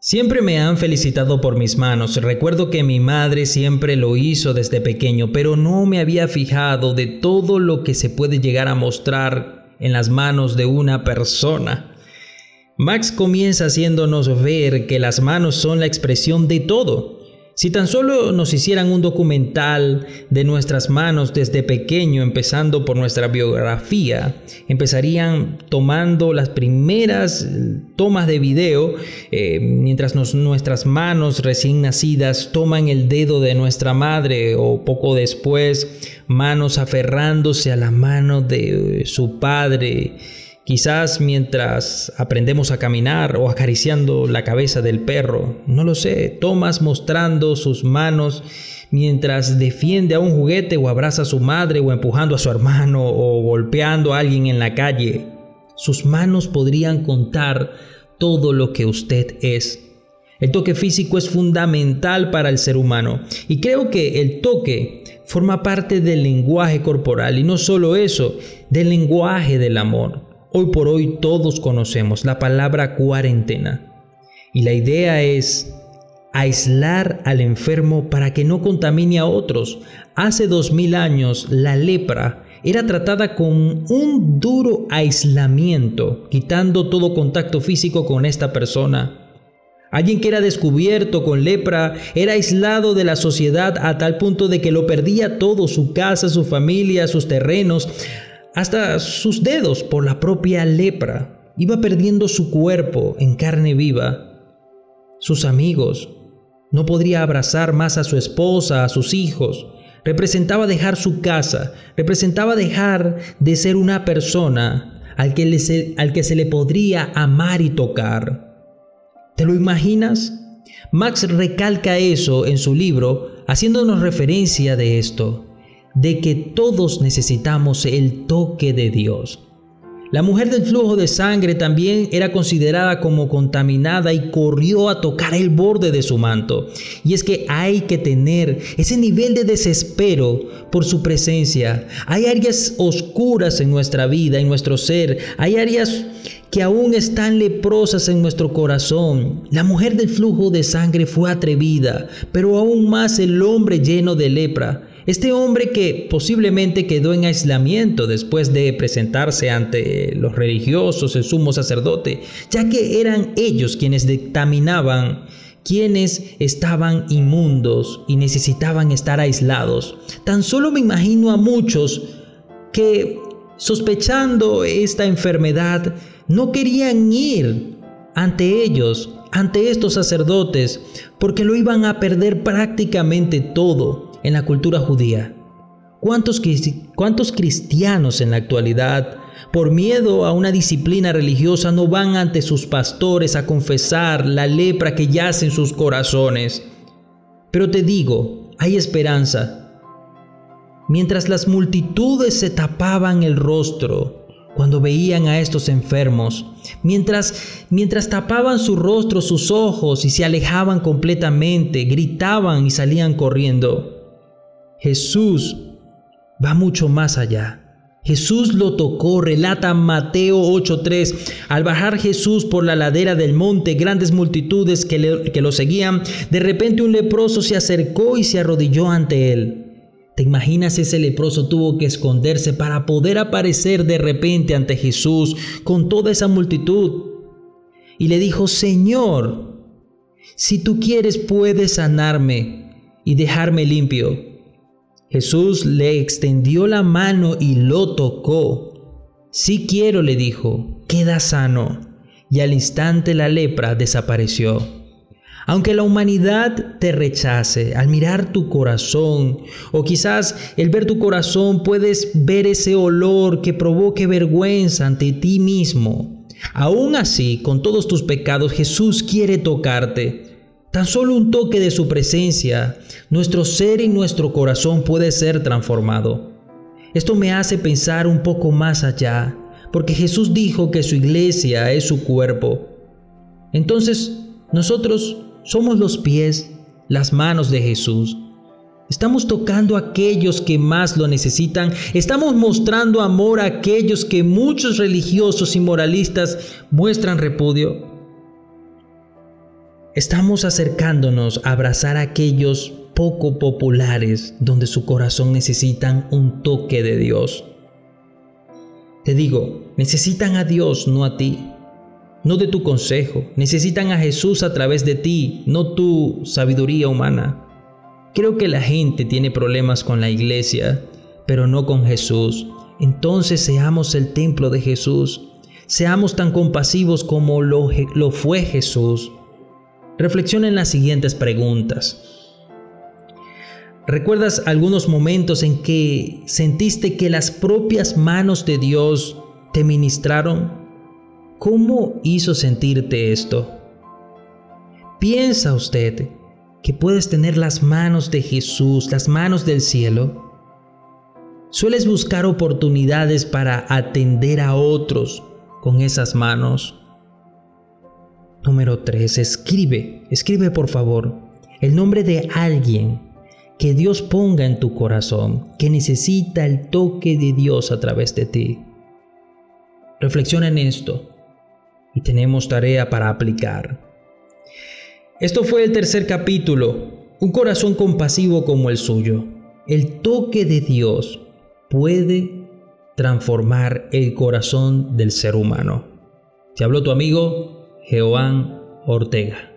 Siempre me han felicitado por mis manos. Recuerdo que mi madre siempre lo hizo desde pequeño, pero no me había fijado de todo lo que se puede llegar a mostrar en las manos de una persona. Max comienza haciéndonos ver que las manos son la expresión de todo. Si tan solo nos hicieran un documental de nuestras manos desde pequeño, empezando por nuestra biografía, empezarían tomando las primeras tomas de video, eh, mientras nuestras manos recién nacidas toman el dedo de nuestra madre o poco después, manos aferrándose a la mano de su padre Quizás mientras aprendemos a caminar o acariciando la cabeza del perro, no lo sé, Tomás mostrando sus manos mientras defiende a un juguete o abraza a su madre o empujando a su hermano o golpeando a alguien en la calle. Sus manos podrían contar todo lo que usted es. El toque físico es fundamental para el ser humano y creo que el toque forma parte del lenguaje corporal y no solo eso, del lenguaje del amor. Hoy por hoy todos conocemos la palabra cuarentena y la idea es aislar al enfermo para que no contamine a otros. Hace dos mil años la lepra era tratada con un duro aislamiento, quitando todo contacto físico con esta persona. Alguien que era descubierto con lepra era aislado de la sociedad a tal punto de que lo perdía todo, su casa, su familia, sus terrenos hasta sus dedos por la propia lepra. Iba perdiendo su cuerpo en carne viva. Sus amigos. No podría abrazar más a su esposa, a sus hijos. Representaba dejar su casa, representaba dejar de ser una persona al que, al que se le podría amar y tocar. ¿Te lo imaginas? Max recalca eso en su libro, haciéndonos referencia de esto de que todos necesitamos el toque de Dios. La mujer del flujo de sangre también era considerada como contaminada y corrió a tocar el borde de su manto. Y es que hay que tener ese nivel de desespero por su presencia. Hay áreas oscuras en nuestra vida, en nuestro ser. Hay áreas que aún están leprosas en nuestro corazón. La mujer del flujo de sangre fue atrevida, pero aún más el hombre lleno de lepra. Este hombre que posiblemente quedó en aislamiento después de presentarse ante los religiosos, el sumo sacerdote, ya que eran ellos quienes dictaminaban quienes estaban inmundos y necesitaban estar aislados. Tan solo me imagino a muchos que sospechando esta enfermedad no querían ir ante ellos, ante estos sacerdotes, porque lo iban a perder prácticamente todo en la cultura judía. ¿Cuántos, ¿Cuántos cristianos en la actualidad, por miedo a una disciplina religiosa, no van ante sus pastores a confesar la lepra que yace en sus corazones? Pero te digo, hay esperanza. Mientras las multitudes se tapaban el rostro cuando veían a estos enfermos, mientras mientras tapaban su rostro, sus ojos y se alejaban completamente, gritaban y salían corriendo. Jesús va mucho más allá. Jesús lo tocó, relata Mateo 8:3. Al bajar Jesús por la ladera del monte, grandes multitudes que, que, lo seguían, de repente un leproso se acercó y se arrodilló ante él. ¿Te imaginas ese leproso tuvo que esconderse para poder aparecer de repente ante Jesús con toda esa multitud? Y le dijo, Señor, si tú quieres puedes sanarme y dejarme limpio. Jesús le extendió la mano y lo tocó. Si quiero, le dijo, queda sano. Y al instante la lepra desapareció. Aunque la humanidad te rechace, al mirar tu corazón, o quizás el ver tu corazón puedes ver ese olor que provoque vergüenza ante ti mismo. Aún así, con todos tus pecados, Jesús quiere tocarte Tan solo un toque de su presencia, nuestro ser y nuestro corazón puede ser transformado. Esto me hace pensar un poco más allá, porque Jesús dijo que su iglesia es su cuerpo. Entonces, nosotros somos los pies, las manos de Jesús. Estamos tocando a aquellos que más lo necesitan. Estamos mostrando amor a aquellos que muchos religiosos y moralistas muestran repudio. Estamos acercándonos a abrazar a aquellos poco populares donde su corazón necesitan un toque de Dios. Te digo, necesitan a Dios, no a ti, no de tu consejo. Necesitan a Jesús a través de ti, no tu sabiduría humana. Creo que la gente tiene problemas con la iglesia, pero no con Jesús. Entonces seamos el templo de Jesús. Seamos tan compasivos como lo, lo fue Jesús. Reflexiona en las siguientes preguntas. ¿Recuerdas algunos momentos en que sentiste que las propias manos de Dios te ministraron? ¿Cómo hizo sentirte esto? ¿Piensa usted que puedes tener las manos de Jesús, las manos del cielo? ¿Sueles buscar oportunidades para atender a otros con esas manos? Número 3. Escribe, escribe por favor el nombre de alguien que Dios ponga en tu corazón, que necesita el toque de Dios a través de ti. Reflexiona en esto y tenemos tarea para aplicar. Esto fue el tercer capítulo, un corazón compasivo como el suyo. El toque de Dios puede transformar el corazón del ser humano. Te habló tu amigo Jehová Ortega.